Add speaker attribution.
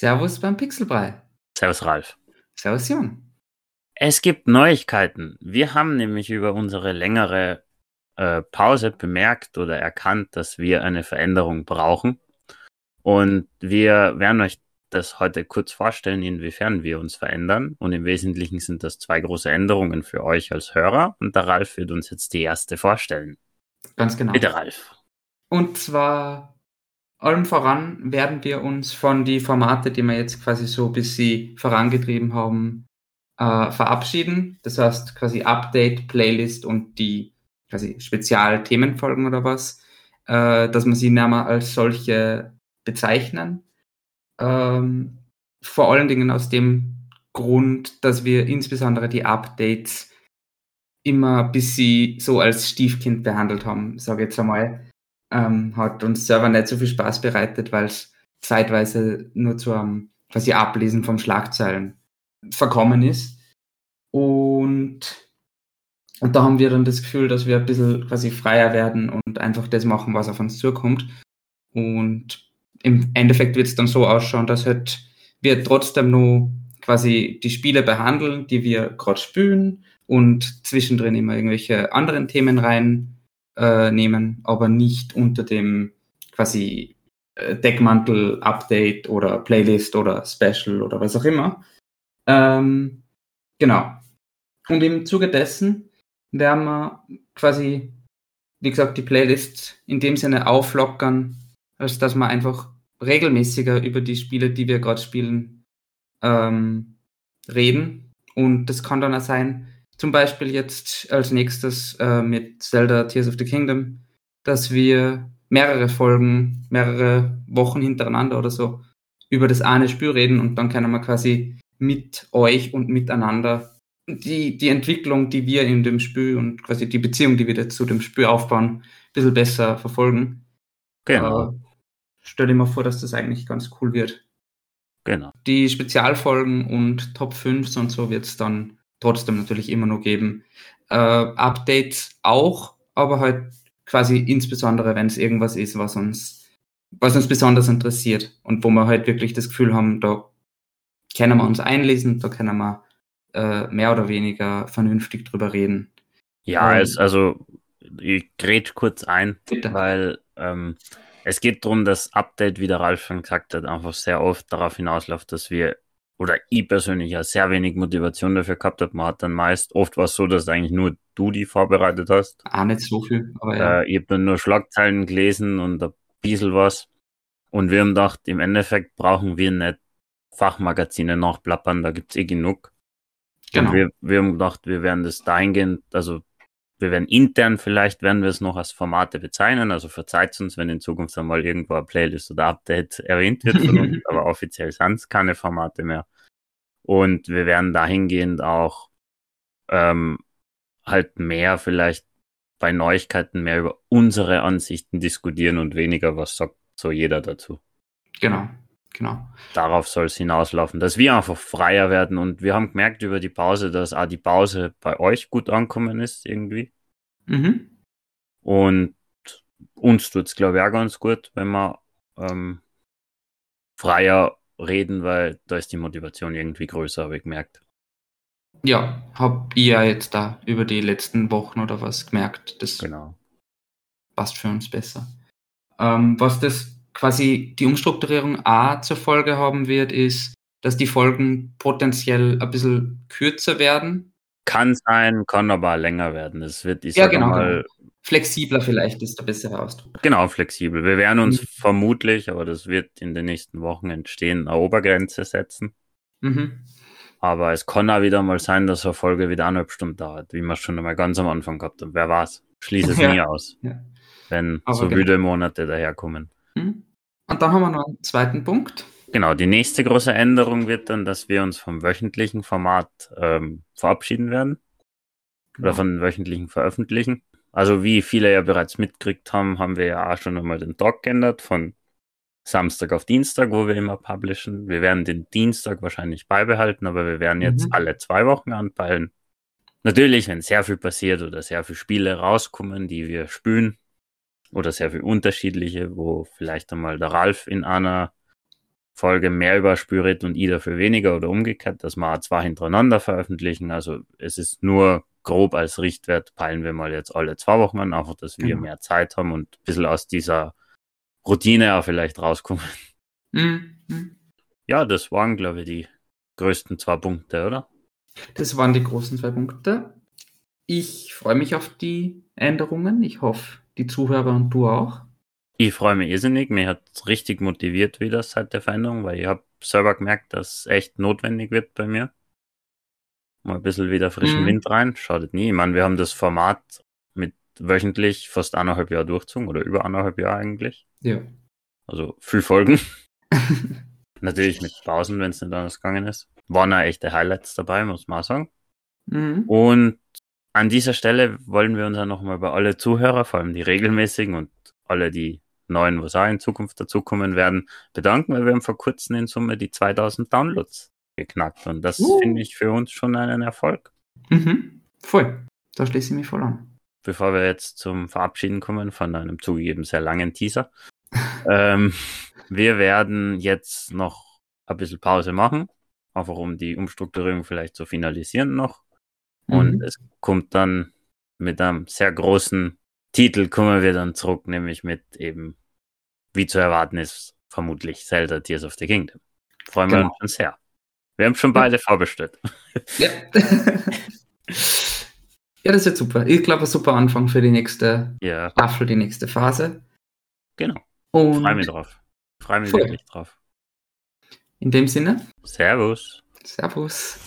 Speaker 1: Servus beim Pixelbrei.
Speaker 2: Servus Ralf.
Speaker 1: Servus Jan.
Speaker 2: Es gibt Neuigkeiten. Wir haben nämlich über unsere längere äh, Pause bemerkt oder erkannt, dass wir eine Veränderung brauchen. Und wir werden euch das heute kurz vorstellen, inwiefern wir uns verändern. Und im Wesentlichen sind das zwei große Änderungen für euch als Hörer. Und der Ralf wird uns jetzt die erste vorstellen.
Speaker 1: Ganz genau.
Speaker 2: Bitte, Ralf.
Speaker 1: Und zwar allem voran werden wir uns von die Formate, die wir jetzt quasi so bis sie vorangetrieben haben, äh, verabschieden. Das heißt quasi Update, Playlist und die quasi Spezialthemenfolgen oder was, äh, dass man sie nicht mehr als solche bezeichnen. Ähm, vor allen Dingen aus dem Grund, dass wir insbesondere die Updates immer bis sie so als Stiefkind behandelt haben, sage ich jetzt einmal ähm, hat uns selber nicht so viel Spaß bereitet, weil es zeitweise nur zu einem quasi Ablesen von Schlagzeilen verkommen ist. Und, und da haben wir dann das Gefühl, dass wir ein bisschen quasi freier werden und einfach das machen, was auf uns zukommt. Und im Endeffekt wird es dann so ausschauen, dass halt wir trotzdem nur quasi die Spiele behandeln, die wir gerade spielen und zwischendrin immer irgendwelche anderen Themen rein äh, nehmen, aber nicht unter dem quasi äh, Deckmantel-Update oder Playlist oder Special oder was auch immer. Ähm, genau. Und im Zuge dessen werden wir quasi, wie gesagt, die Playlist in dem Sinne auflockern, als dass wir einfach regelmäßiger über die Spiele, die wir gerade spielen, ähm, reden. Und das kann dann auch sein, zum Beispiel jetzt als nächstes äh, mit Zelda Tears of the Kingdom, dass wir mehrere Folgen, mehrere Wochen hintereinander oder so über das eine Spiel reden und dann können wir quasi mit euch und miteinander die, die Entwicklung, die wir in dem Spiel und quasi die Beziehung, die wir zu dem Spiel aufbauen, ein bisschen besser verfolgen.
Speaker 2: Genau. Äh,
Speaker 1: stell dir mal vor, dass das eigentlich ganz cool wird.
Speaker 2: Genau.
Speaker 1: Die Spezialfolgen und Top 5 und so wird es dann trotzdem natürlich immer nur geben. Äh, Updates auch, aber halt quasi insbesondere, wenn es irgendwas ist, was uns, was uns besonders interessiert und wo wir halt wirklich das Gefühl haben, da können wir uns einlesen, da können wir äh, mehr oder weniger vernünftig drüber reden.
Speaker 2: Ja, ähm, es, also ich grätsch kurz ein,
Speaker 1: bitte.
Speaker 2: weil ähm, es geht darum, dass Update, wie der Ralf schon gesagt hat, einfach sehr oft darauf hinausläuft, dass wir oder ich persönlich ja sehr wenig Motivation dafür gehabt habe. Man hat dann meist, oft war es so, dass eigentlich nur du die vorbereitet hast.
Speaker 1: Ah, nicht so viel, aber ja.
Speaker 2: Äh, ich habe dann nur Schlagzeilen gelesen und ein bisschen was. Und wir haben gedacht, im Endeffekt brauchen wir nicht Fachmagazine nachplappern, da gibt es eh genug. Genau. Und wir, wir haben gedacht, wir werden das dahingehend, also wir werden intern vielleicht, werden wir es noch als Formate bezeichnen, also verzeiht uns, wenn in Zukunft einmal irgendwo eine Playlist oder Update erwähnt wird von uns, aber offiziell sind es keine Formate mehr. Und wir werden dahingehend auch ähm, halt mehr vielleicht bei Neuigkeiten mehr über unsere Ansichten diskutieren und weniger, was sagt so jeder dazu.
Speaker 1: Genau, genau.
Speaker 2: Darauf soll es hinauslaufen, dass wir einfach freier werden und wir haben gemerkt über die Pause, dass auch die Pause bei euch gut ankommen ist irgendwie.
Speaker 1: Mhm.
Speaker 2: Und uns tut es, glaube ich, auch ganz gut, wenn wir ähm, freier reden, weil da ist die Motivation irgendwie größer, habe ich gemerkt.
Speaker 1: Ja, habe ich ja jetzt da über die letzten Wochen oder was gemerkt. Das
Speaker 2: genau.
Speaker 1: passt für uns besser. Ähm, was das quasi die Umstrukturierung A zur Folge haben wird, ist, dass die Folgen potenziell ein bisschen kürzer werden.
Speaker 2: Kann sein, kann aber länger werden. Es wird,
Speaker 1: ich ja, genau, mal, genau. Flexibler vielleicht ist der bessere Ausdruck.
Speaker 2: Genau, flexibel. Wir werden uns mhm. vermutlich, aber das wird in den nächsten Wochen entstehen, eine Obergrenze setzen.
Speaker 1: Mhm.
Speaker 2: Aber es kann auch wieder mal sein, dass eine Folge wieder eineinhalb Stunden dauert, wie wir schon einmal ganz am Anfang gehabt haben. Wer weiß, schließe es ja. nie aus,
Speaker 1: ja.
Speaker 2: wenn aber so genau. müde Monate daherkommen.
Speaker 1: Mhm. Und dann haben wir noch einen zweiten Punkt.
Speaker 2: Genau, die nächste große Änderung wird dann, dass wir uns vom wöchentlichen Format ähm, verabschieden werden. Genau. Oder von wöchentlichen Veröffentlichen. Also wie viele ja bereits mitgekriegt haben, haben wir ja auch schon einmal den Tag geändert von Samstag auf Dienstag, wo wir immer publishen. Wir werden den Dienstag wahrscheinlich beibehalten, aber wir werden jetzt mhm. alle zwei Wochen anpeilen. Natürlich, wenn sehr viel passiert oder sehr viele Spiele rauskommen, die wir spülen, oder sehr viel unterschiedliche, wo vielleicht einmal der Ralf in einer Folge mehr über Spirit und I dafür weniger oder umgekehrt, dass wir zwei hintereinander veröffentlichen. Also es ist nur grob als Richtwert, peilen wir mal jetzt alle zwei Wochen an, einfach, dass wir mhm. mehr Zeit haben und ein bisschen aus dieser Routine auch vielleicht rauskommen. Mhm. Ja, das waren, glaube ich, die größten zwei Punkte, oder?
Speaker 1: Das waren die großen zwei Punkte. Ich freue mich auf die Änderungen. Ich hoffe, die Zuhörer und du auch.
Speaker 2: Ich freue mich irrsinnig. Mir hat es richtig motiviert wieder seit der Veränderung, weil ich habe selber gemerkt, dass es echt notwendig wird bei mir. Mal ein bisschen wieder frischen mhm. Wind rein. Schadet nie. Ich meine, wir haben das Format mit wöchentlich fast eineinhalb Jahre durchzogen oder über eineinhalb Jahre eigentlich.
Speaker 1: Ja.
Speaker 2: Also viel Folgen. Natürlich mit Pausen, wenn es nicht anders gegangen ist. Waren auch echte Highlights dabei, muss man auch sagen. Mhm. Und an dieser Stelle wollen wir uns ja nochmal bei alle Zuhörer, vor allem die regelmäßigen und alle, die neuen, was auch in Zukunft dazukommen werden, bedanken, weil wir haben vor kurzem in Summe die 2000 Downloads geknackt und das uh. finde ich für uns schon einen Erfolg.
Speaker 1: Mhm. Voll. Da schließe ich mich voll an.
Speaker 2: Bevor wir jetzt zum Verabschieden kommen von einem zugegeben sehr langen Teaser. ähm, wir werden jetzt noch ein bisschen Pause machen, einfach um die Umstrukturierung vielleicht zu finalisieren noch. Und mhm. es kommt dann mit einem sehr großen Titel kommen wir dann zurück, nämlich mit eben, wie zu erwarten ist, vermutlich Zelda Tears of the Kingdom. Freuen genau. wir uns schon sehr. Wir haben schon beide ja. vorbestellt.
Speaker 1: Ja. ja, das wird super. Ich glaube, ein super Anfang für die nächste
Speaker 2: ja.
Speaker 1: Staffel, die nächste Phase.
Speaker 2: Genau. Und Freue mich drauf. Freue mich voll. wirklich drauf.
Speaker 1: In dem Sinne.
Speaker 2: Servus.
Speaker 1: Servus.